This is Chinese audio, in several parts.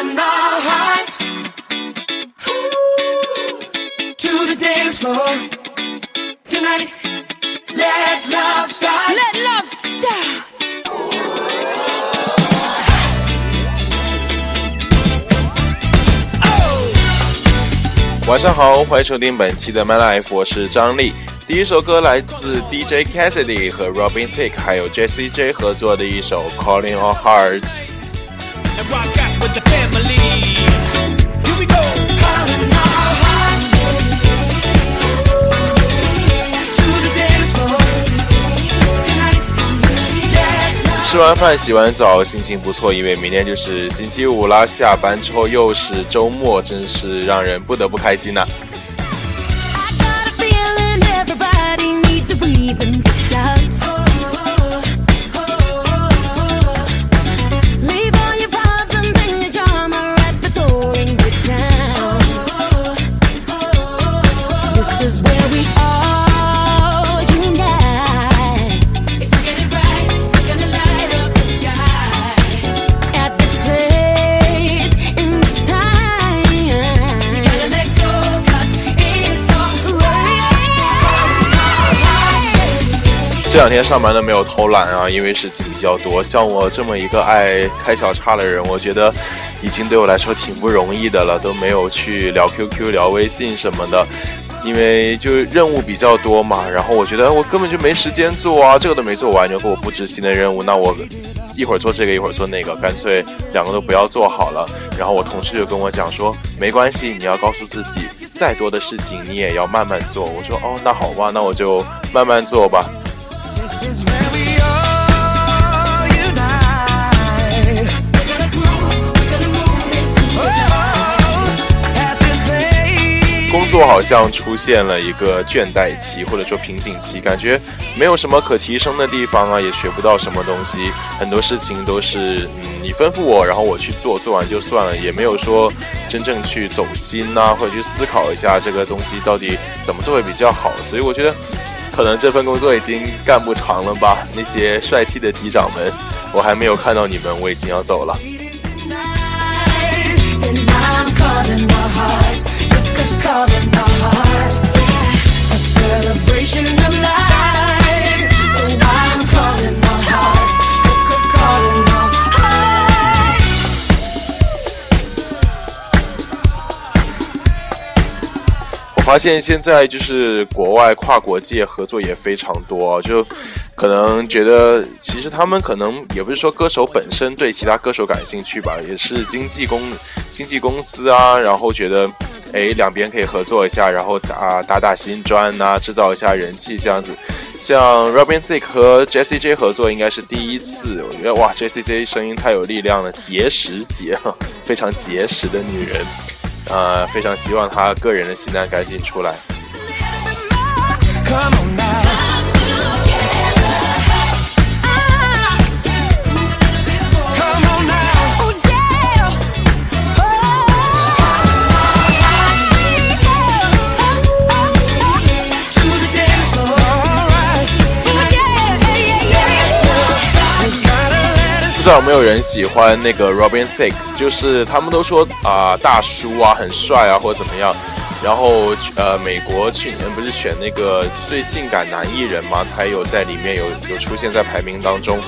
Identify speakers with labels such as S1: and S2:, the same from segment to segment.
S1: calling our hearts to the dance floor tonight. Let love start.
S2: Let love start.
S3: 晚上好，欢迎收听本期的 My Life，我是张力。第一首歌来自 DJ Cassidy 和 Robin Thicke 还有 Jessie J 合作的一首 Calling Our Hearts。吃完饭洗完澡心情不错因为明天就是星期五啦下班之后又是周末真是让人不得不开心呐。两天上班都没有偷懒啊，因为事情比较多。像我这么一个爱开小差的人，我觉得已经对我来说挺不容易的了，都没有去聊 QQ、聊微信什么的，因为就任务比较多嘛。然后我觉得我根本就没时间做啊，这个都没做完，你就给我布执行的任务，那我一会儿做这个，一会儿做那个，干脆两个都不要做好了。然后我同事就跟我讲说，没关系，你要告诉自己，再多的事情你也要慢慢做。我说哦，那好吧，那我就慢慢做吧。工作好像出现了一个倦怠期，或者说瓶颈期，感觉没有什么可提升的地方啊，也学不到什么东西，很多事情都是嗯你吩咐我，然后我去做，做完就算了，也没有说真正去走心呐、或者去思考一下这个东西到底怎么做会比较好。所以我觉得，可能这份工作已经干不长了吧。那些帅气的机长们，我还没有看到你们，我已经要走了。发现现在就是国外跨国界合作也非常多，就可能觉得其实他们可能也不是说歌手本身对其他歌手感兴趣吧，也是经纪公经纪公司啊，然后觉得哎两边可以合作一下，然后打打打新专呐、制造一下人气这样子。像 Robin Thicke 和 Jessie J 合作应该是第一次，我觉得哇，Jessie J 声音太有力量了，结实结哈，非常结实的女人。呃，非常希望他个人的新单赶紧出来。道有没有人喜欢那个 Robin Thicke？就是他们都说啊、大叔啊，很帅啊，或者怎么样。然后呃，美国去年不是选那个最性感男艺人吗？他有在里面有有出现在排名当中。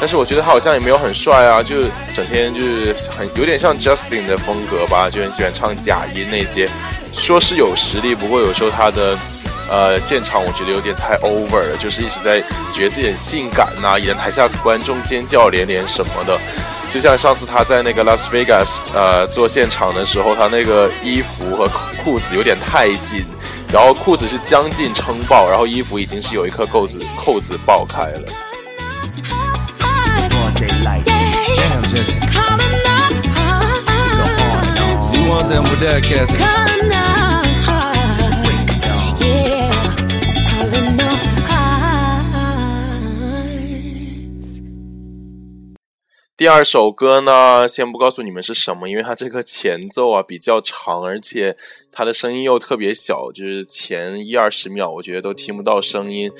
S3: 但是我觉得他好像也没有很帅啊，就整天就是很有点像 Justin 的风格吧，就很喜欢唱假音那些。说是有实力，不过有时候他的呃现场我觉得有点太 over 了，就是一直在觉得自己很性感呐、引台下观众尖叫连连什么的。就像上次他在那个拉斯维加斯呃做现场的时候，他那个衣服和裤子有点太紧，然后裤子是将近撑爆，然后衣服已经是有一颗扣子扣子爆开了。第二首歌呢，先不告诉你们是什么，因为它这个前奏啊比较长，而且他的声音又特别小，就是前一二十秒我觉得都听不到声音。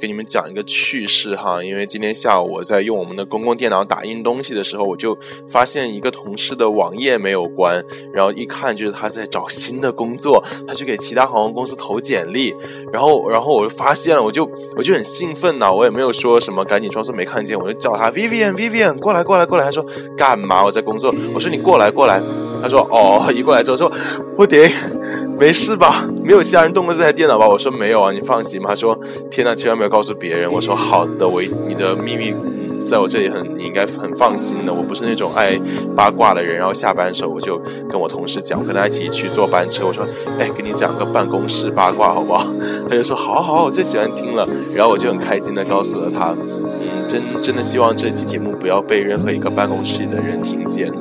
S3: 给你们讲一个趣事哈，因为今天下午我在用我们的公共电脑打印东西的时候，我就发现一个同事的网页没有关，然后一看就是他在找新的工作，他去给其他航空公司投简历，然后然后我就发现了，我就我就很兴奋呐，我也没有说什么，赶紧装作没看见，我就叫他 Vivian Vivian 过来过来过来，他说干嘛？我在工作。我说你过来过来，他说哦，一过来之后说我得没事吧？没有其他人动过这台电脑吧？我说没有啊，你放心吧。他说天呐，千万不要告诉别人。我说好的，我你的秘密在我这里很，你应该很放心的。我不是那种爱八卦的人。然后下班的时候我就跟我同事讲，我跟他一起去坐班车。我说哎，给你讲个办公室八卦好不好？他就说好好，我最喜欢听了。然后我就很开心的告诉了他，嗯，真真的希望这期节目不要被任何一个办公室里的人听见。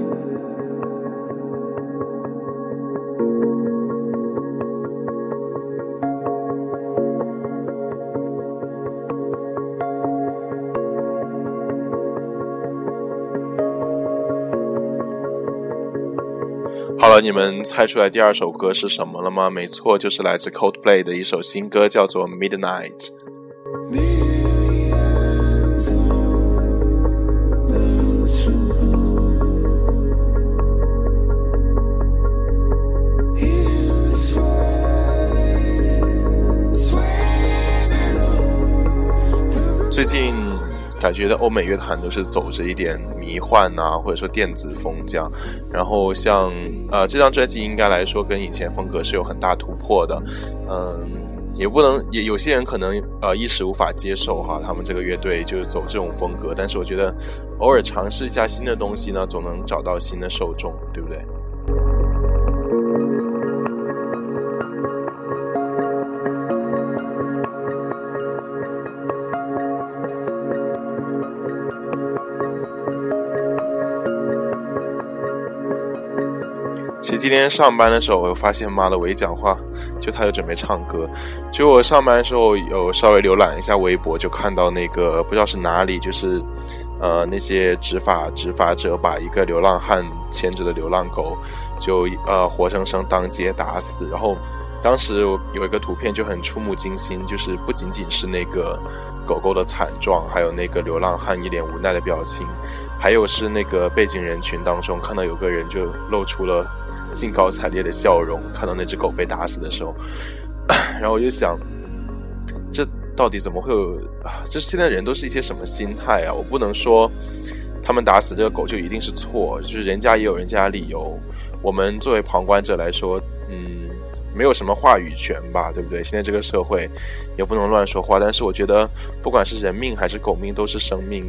S3: 好了，你们猜出来第二首歌是什么了吗？没错，就是来自 Coldplay 的一首新歌，叫做《Midnight》。最近感觉的欧美乐坛都是走着一点迷幻呐、或者说电子风这样。然后像呃这张专辑应该来说跟以前风格是有很大突破的，嗯，也不能也有些人可能呃一时无法接受哈，他们这个乐队就是走这种风格。但是我觉得偶尔尝试一下新的东西呢，总能找到新的受众，对不对？今天上班的时候，我发现妈的，我一讲话，就他就准备唱歌。就我上班的时候有稍微浏览一下微博，就看到那个不知道是哪里，就是呃那些执法执法者把一个流浪汉牵着的流浪狗，就呃活生生当街打死。然后当时有一个图片就很触目惊心，就是不仅仅是那个狗狗的惨状，还有那个流浪汉一脸无奈的表情，还有是那个背景人群当中看到有个人就露出了兴高采烈的笑容，看到那只狗被打死的时候，然后我就想，这到底怎么会有啊？这现在人都是一些什么心态啊？我不能说他们打死这个狗就一定是错，就是人家也有人家的理由。我们作为旁观者来说，嗯，没有什么话语权吧，对不对？现在这个社会也不能乱说话。但是我觉得，不管是人命还是狗命，都是生命。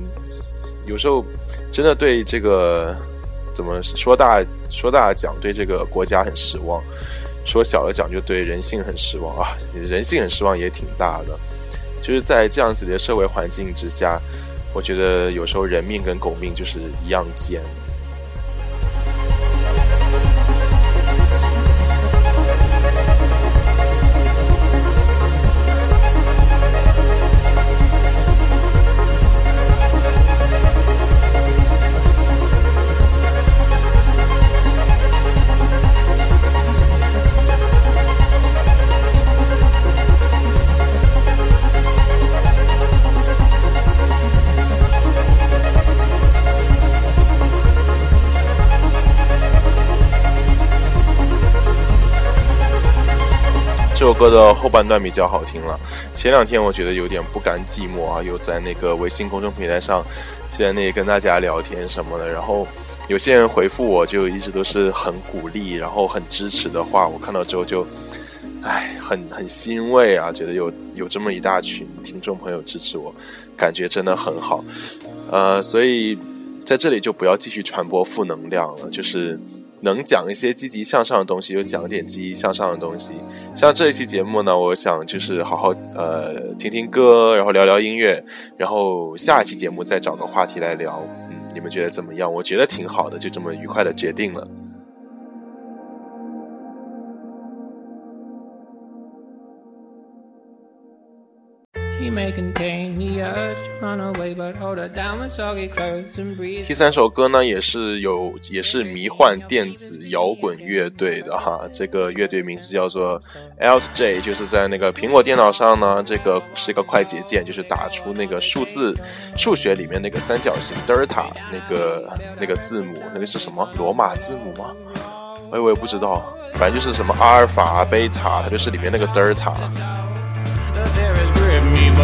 S3: 有时候真的对这个怎么说大说大讲，对这个国家很失望；说小了讲，就对人性很失望啊。人性很失望也挺大的。就是在这样子的社会环境之下，我觉得有时候人命跟狗命就是一样贱。首歌的后半段比较好听了。前两天我觉得有点不甘寂寞啊，又在那个微信公众平台上，在那里跟大家聊天什么的。然后有些人回复我就一直都是很鼓励，然后很支持的话，我看到之后就，唉，很很欣慰啊，觉得有有这么一大群听众朋友支持我，感觉真的很好。呃，所以在这里就不要继续传播负能量了，就是。能讲一些积极向上的东西，就讲点积极向上的东西。像这一期节目呢，我想就是好好呃听听歌，然后聊聊音乐，然后下一期节目再找个话题来聊。嗯，你们觉得怎么样？我觉得挺好的，就这么愉快的决定了。第三首歌呢，也是有也是迷幻电子摇滚乐队的哈，这个乐队名字叫做 ltj 就是在那个苹果电脑上呢，这个是一个快捷键，就是打出那个数字数学里面那个三角形德尔塔那个那个字母，那个是什么罗马字母吗？哎，我也不知道，反正就是什么阿尔法、贝塔，它就是里面那个德尔塔。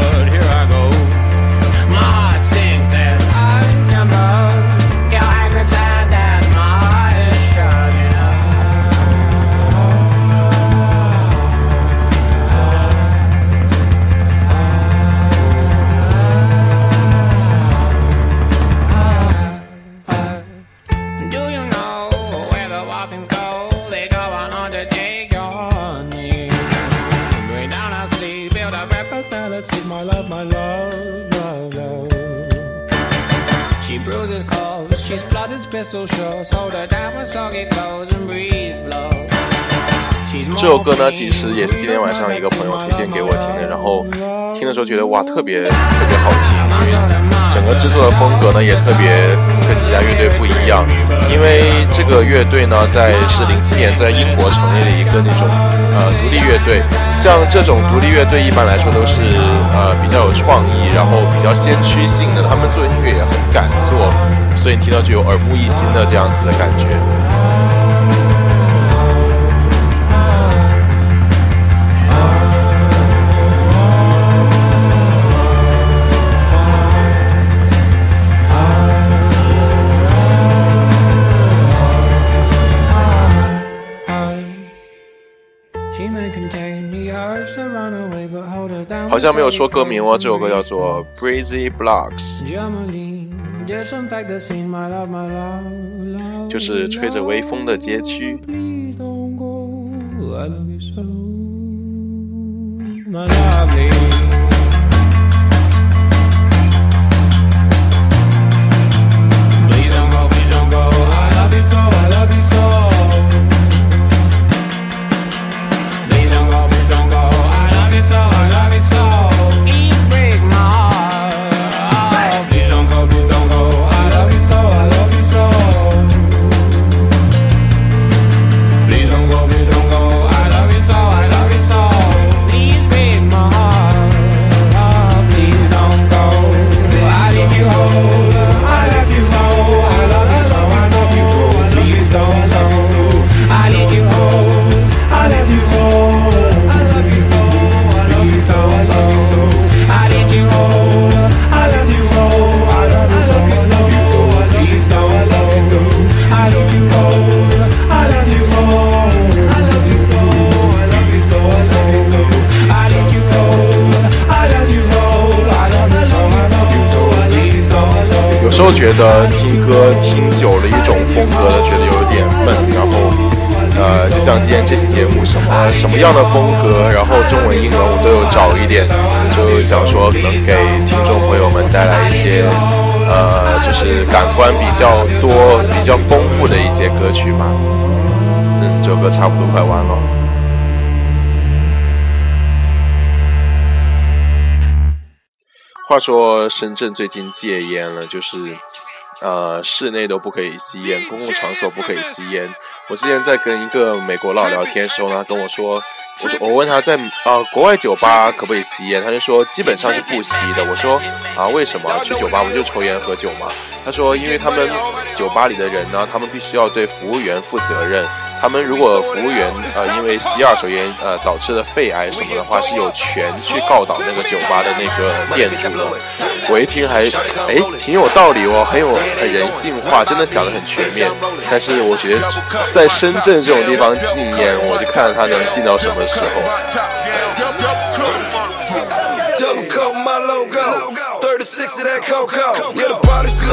S4: But here I go. My heart sings as I tremble.
S3: 歌呢，其实也是今天晚上一个朋友推荐给我听的，然后听的时候觉得哇，特别特别好听，因为整个制作的风格呢也特别跟其他乐队不一样。因为这个乐队呢，在是零七年在英国成立了一个那种呃独立乐队，像这种独立乐队一般来说都是呃比较有创意，然后比较先驱性的，他们做音乐也很敢做，所以你听到就有耳目一新的这样子的感觉。好像没有说歌名哦，这首歌叫做《Breezy Blocks》，就是吹着微风的街区。
S4: My lovely.
S3: 觉得听歌听久了一种风格呢，觉得有点闷，然后呃，就像今天这期节目，什么什么样的风格，然后中文、英文我都有找一点，就想说能给听众朋友们带来一些呃，就是感官比较多、比较丰富的一些歌曲嘛。嗯，这首歌差不多快完了。话说深圳最近戒烟了，就是呃室内都不可以吸烟，公共场所不可以吸烟。我之前在跟一个美国佬聊天的时候呢，他跟我说，我说我问他在啊、呃国外酒吧可不可以吸烟，他就说基本上是不吸的。我说啊为什么去酒吧不就抽烟喝酒吗？他说因为他们酒吧里的人呢，他们必须要对服务员负责任。他们如果服务员呃因为吸二手烟呃导致的肺癌什么的话，是有权去告倒那个酒吧的那个店主的。我一听还哎挺有道理哦，很有很人性化，真的想得很全面。但是我觉得在深圳这种地方禁烟，我就看着他能禁到什么时候。这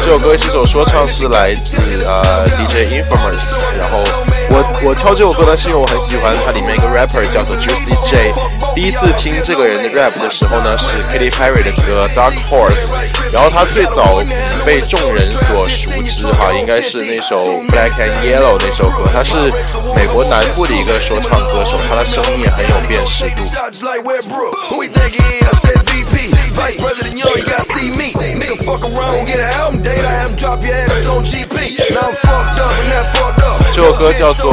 S3: 首歌是一首说唱，是来自呃 DJ Infamous。然后我我挑这首歌呢，是因为我很喜欢它里面一个 rapper 叫做 Juicy J。第一次听这个人的 rap 的时候呢，是 Katy Perry 的歌 Dark Horse。然后他最早被众人所熟知哈，应该是那首 Black and Yellow 那首歌。他是美国南部的一个说唱歌手，他的声音很有辨识度。
S5: Vice President Young, you gotta see me. Nigga, fuck around, get an album date. I have him drop your ass on GP. Now I'm fucked up and that fucked up.
S3: 这首歌叫做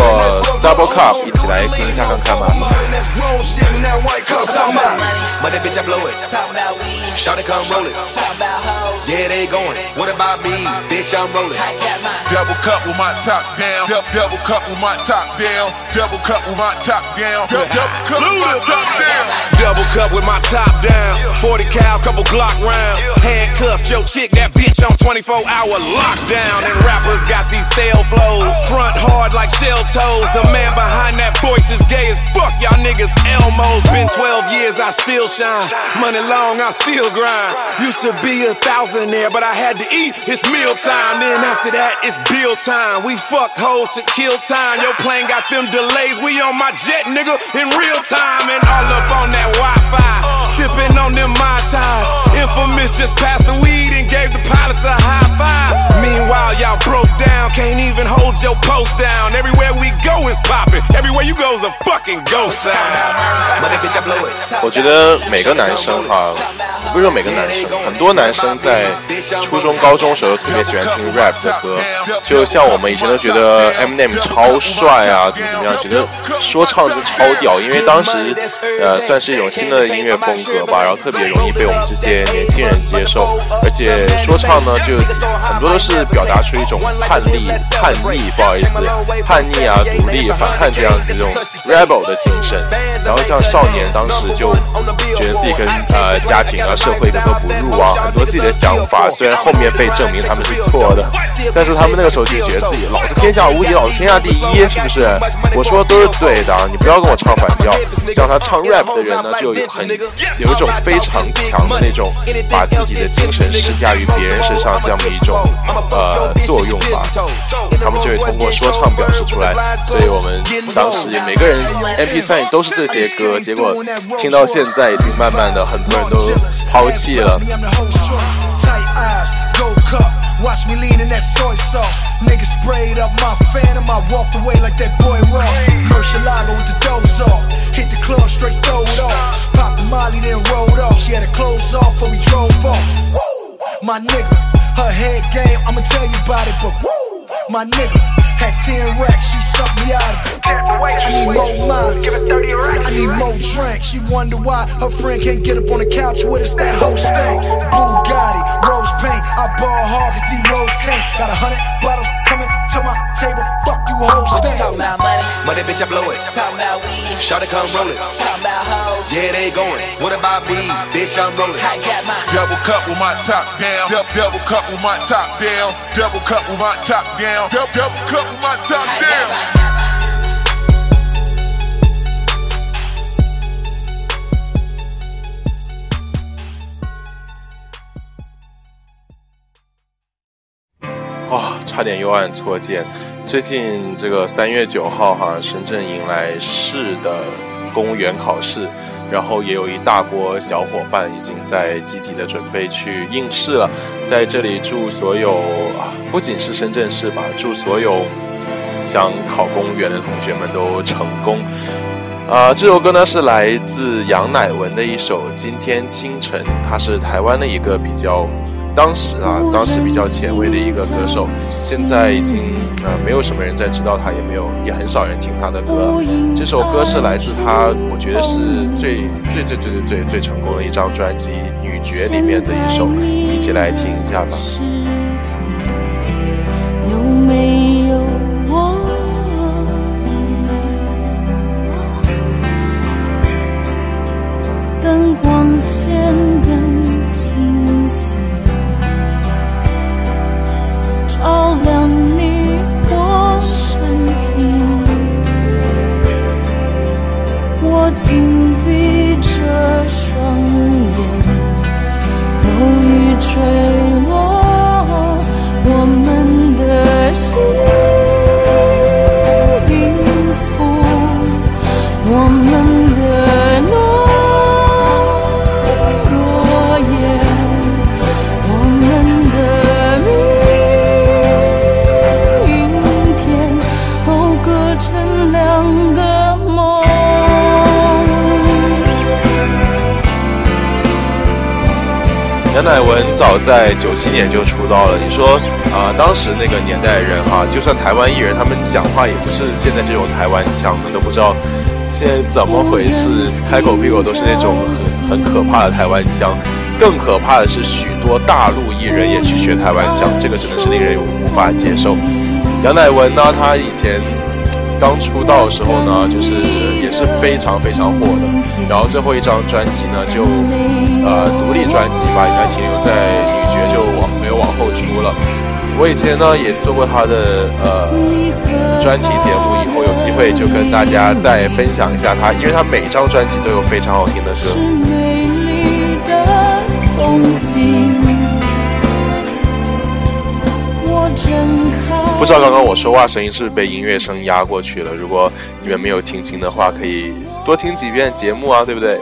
S3: Double Cup，一起来听一下看看吧。
S5: That's grown shit in that white cup. Talking about
S6: Money, bitch, I blow it.
S7: Talk about weed,
S6: Shawty come roll it.
S7: talk about hoes.
S6: Yeah, they going. What about me? Bitch, I'm rolling.
S7: I got mine.
S8: Double cup with my top down. Double, double cup with my top down. Double cup with my top down. Double, double cup with my top down.
S6: Double cup with my top down. 40 cal, couple Glock rounds. Handcuffed your chick, that bitch on 24 hour lockdown. And rappers got these stale flows. Front hard like shell toes. The man behind that voice is gay as fuck. Y'all niggas Elmo's. Been 12 years, I still shine. Money long, I still grind. Used to be a thousandaire, but I had to eat. It's meal time. Then after that, it's bill time. We fuck hoes to kill time. Your plane got them delays. We on my jet, nigga, in real time. And all up on that Wi Fi. Sipping on them Mai Infamous just passed the week. Gave the pilots a high five. Meanwhile, y'all broke down. Can't even hold your post down. Everywhere we go is popping. Everywhere you go is a fucking ghost town. Money, bitch, I blow it.
S3: 我觉得每个男生哈，不是说每个男生，很多男生在初中、高中时候特别喜欢听 rap 的歌，就像我们以前都觉得 Eminem 超帅啊，怎么怎么样，觉得说唱就超屌，因为当时呃算是一种新的音乐风格吧，然后特别容易被我们这些年轻人接受，而且说唱呢就很多都是表达出一种叛逆、叛逆，不好意思，叛逆啊、独立、反叛这样子这种 rebel 的精神，然后像少年当时就觉得自己跟呃家庭啊、社会格格不入啊，很多自己的想法，虽然后面被证明他们是错的，但是他们那个时候就觉得自己老子天下无敌，老子天下第一，是不是？我说的都是对的，你不要跟我唱反调。像他唱 rap 的人呢，就有很有一种非常强的那种把自己的精神施加于别人身上这样的一种呃作用吧，他们就会通过说唱表示出来。所以我们当时每个人 MP3 里都是这些歌，结果听到现在已经慢慢的很多人都抛弃了。
S5: tight eyes go cup watch me lean in that soy sauce. Nigga sprayed up my phantom. I walked away like that boy Ross. Murcielago with the doze off. Hit the club straight, throw it off. My nigga, her head game, I'ma tell you about it, but woo! My nigga had 10 racks, she sucked me out of it. I need more mileage. I need more drink. She wonder why her friend can't get up on the couch with us. That whole stank. Bugatti, rose paint. I ball hard cause these rose can't. Got a hundred bottles coming to my table. Fuck you, whole
S7: Talk
S5: stank.
S7: about money,
S6: Money, bitch, I blow it.
S7: talk about weed,
S6: Shawty come roll it.
S7: talk about hoes.
S6: Yeah, they going. What about me? Bitch, I'm rolling.
S7: I got mine.
S8: Double cup with my top down. Double, double cup with my top down. Double cup with my top down. Double, double cup with my top
S7: I got
S8: down.
S3: 哇、差点又按错键。最近这个三月九号哈，深圳迎来市的公务员考试，然后也有一大波小伙伴已经在积极的准备去应试了。在这里祝所有啊，不仅是深圳市吧，祝所有想考公务员的同学们都成功。啊、这首歌呢是来自杨乃文的一首《今天清晨》，他是台湾的一个比较，当时啊，当时比较前卫的一个歌手，现在已经呃没有什么人在知道他，也没有也很少人听他的歌。这首歌是来自他，我觉得是最最最最最最最成功的一张专辑《女爵》里面的一首，一起来听一下吧。
S2: 有没
S3: 早在九七年就出道了。你说啊、当时那个年代的人哈，就算台湾艺人，他们讲话也不是现在这种台湾腔的，都不知道现在怎么回事，开口闭口都是那种很很可怕的台湾腔。更可怕的是，许多大陆艺人也去学台湾腔，这个真的是令人无法接受。杨乃文呢，他以前刚出道的时候呢，就是也是非常非常火的。然后最后一张专辑呢，就呃独立专辑吧，应该停留在女爵，就往没有往后出了。我以前呢也做过他的呃专题节目，以后有机会就跟大家再分享一下他，因为他每一张专辑都有非常好听的歌。不知道刚刚我说话声音是不是被音乐声压过去了？如果你们没有听清的话，可以多听几遍节目啊，对不对？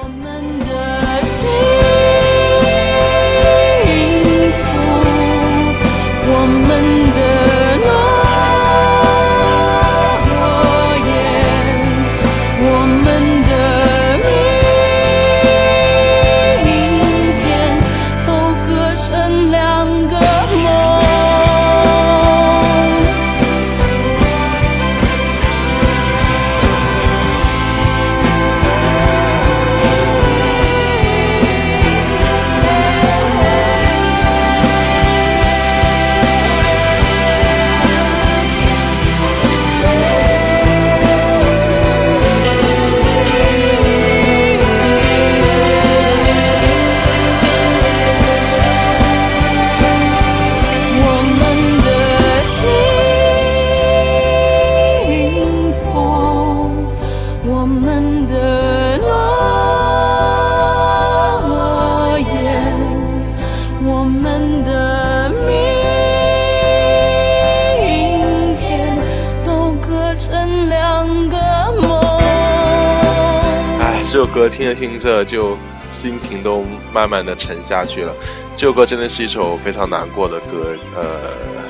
S3: 听着听着就心情都慢慢的沉下去了。这首歌真的是一首非常难过的歌，呃，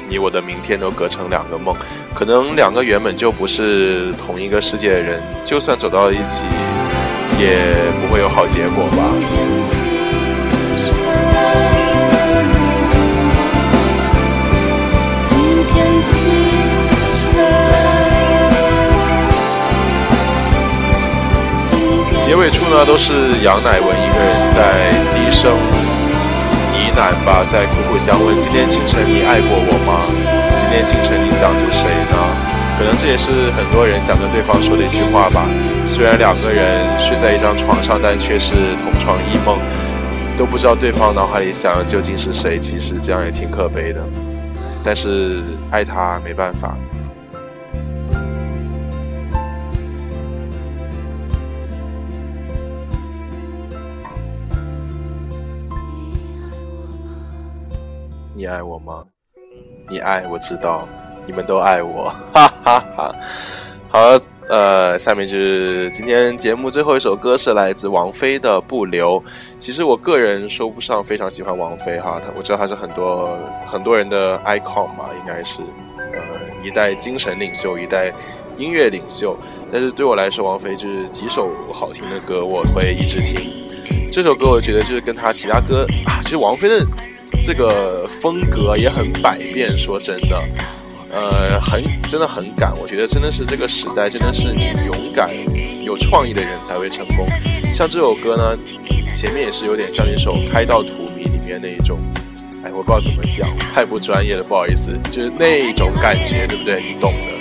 S3: 你我的明天都隔成两个梦，可能两个原本就不是同一个世界的人，就算走到一起，也不会有好结果吧。
S2: 今天起，
S3: 呢，都是杨乃文一个人在低声呢喃吧，在苦苦相问：今天清晨你爱过我吗？今天清晨你想着谁呢？可能这也是很多人想跟对方说的一句话吧。虽然两个人睡在一张床上，但却是同床异梦，都不知道对方脑海里想的究竟是谁。其实这样也挺可悲的，但是爱他没办法。爱我吗？你爱我知道，你们都爱我，哈哈哈。好，呃，下面就是今天节目最后一首歌是来自王菲的《不留》。其实我个人说不上非常喜欢王菲哈，她我知道她是很多很多人的 icon 嘛，应该是呃一代精神领袖，一代音乐领袖。但是对我来说，王菲就是几首好听的歌，我会一直听。这首歌我觉得就是跟她其他歌啊，其实王菲的这个风格也很百变，说真的。呃，很真的很敢，我觉得真的是这个时代，真的是你勇敢、有创意的人才会成功。像这首歌呢，前面也是有点像一首《开到荼蘼》里面那一种，哎，我不知道怎么讲，太不专业了，不好意思，就是那种感觉，对不对？你懂的。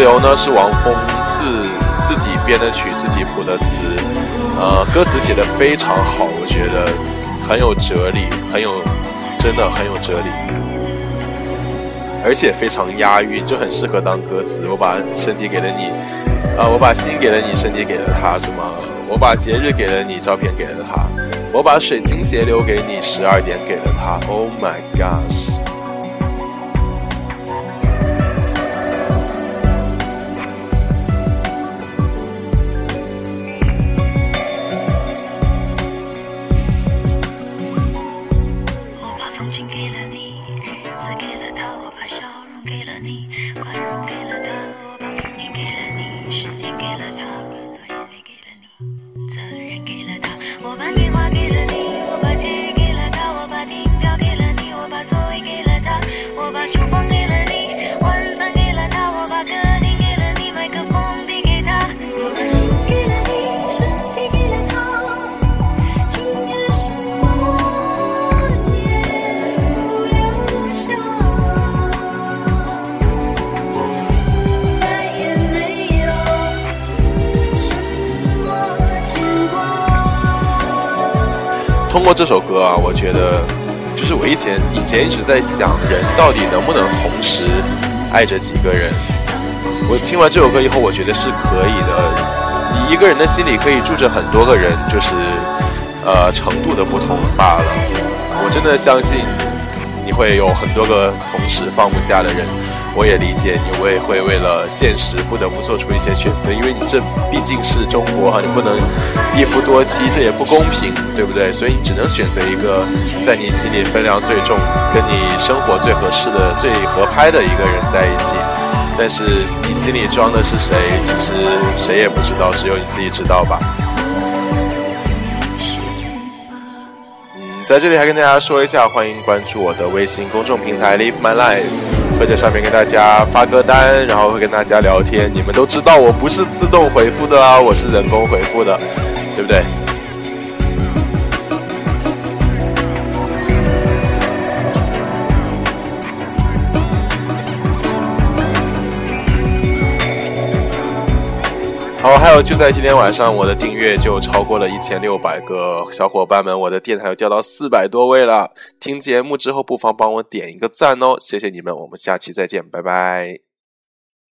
S9: 风吹散它。
S3: 这首《不留》呢是王峰自自己编的曲，自己谱的词，呃，歌词写的非常好，我觉得很有哲理，很有，真的很有哲理，而且非常押韵，就很适合当歌词。我把身体给了你，啊、我把心给了你，身体给了他，是吗？我把节日给了你，照片给了他，我把水晶鞋留给你，十二点给了他。Oh my gosh！通过这首歌啊，我觉得，就是我以前以前一直在想，人到底能不能同时爱着几个人？我听完这首歌以后，我觉得是可以的。你一个人的心里可以住着很多个人，就是呃程度的不同罢了。我真的相信你会有很多个同时放不下的人，我也理解你，我也会为了现实不得不做出一些选择，因为你这毕竟是中国哈，你不能一夫多妻，这也不公平，对不对？所以你只能选择一个在你心里分量最重、跟你生活最合适的、最合拍的一个人在一起。但是你心里装的是谁，其实谁也不知道，只有你自己知道吧。嗯，在这里还跟大家说一下，欢迎关注我的微信公众平台 Live My Life，会在上面跟大家发歌单，然后会跟大家聊天。你们都知道我不是自动回复的啊，我是人工回复的，对不对？哦，还有就在今天晚上，我的订阅就超过了一千六百个小伙伴们，我的电台又掉到四百多位了。听节目之后，不妨帮我点一个赞哦，谢谢你们，我们下期再见，拜拜。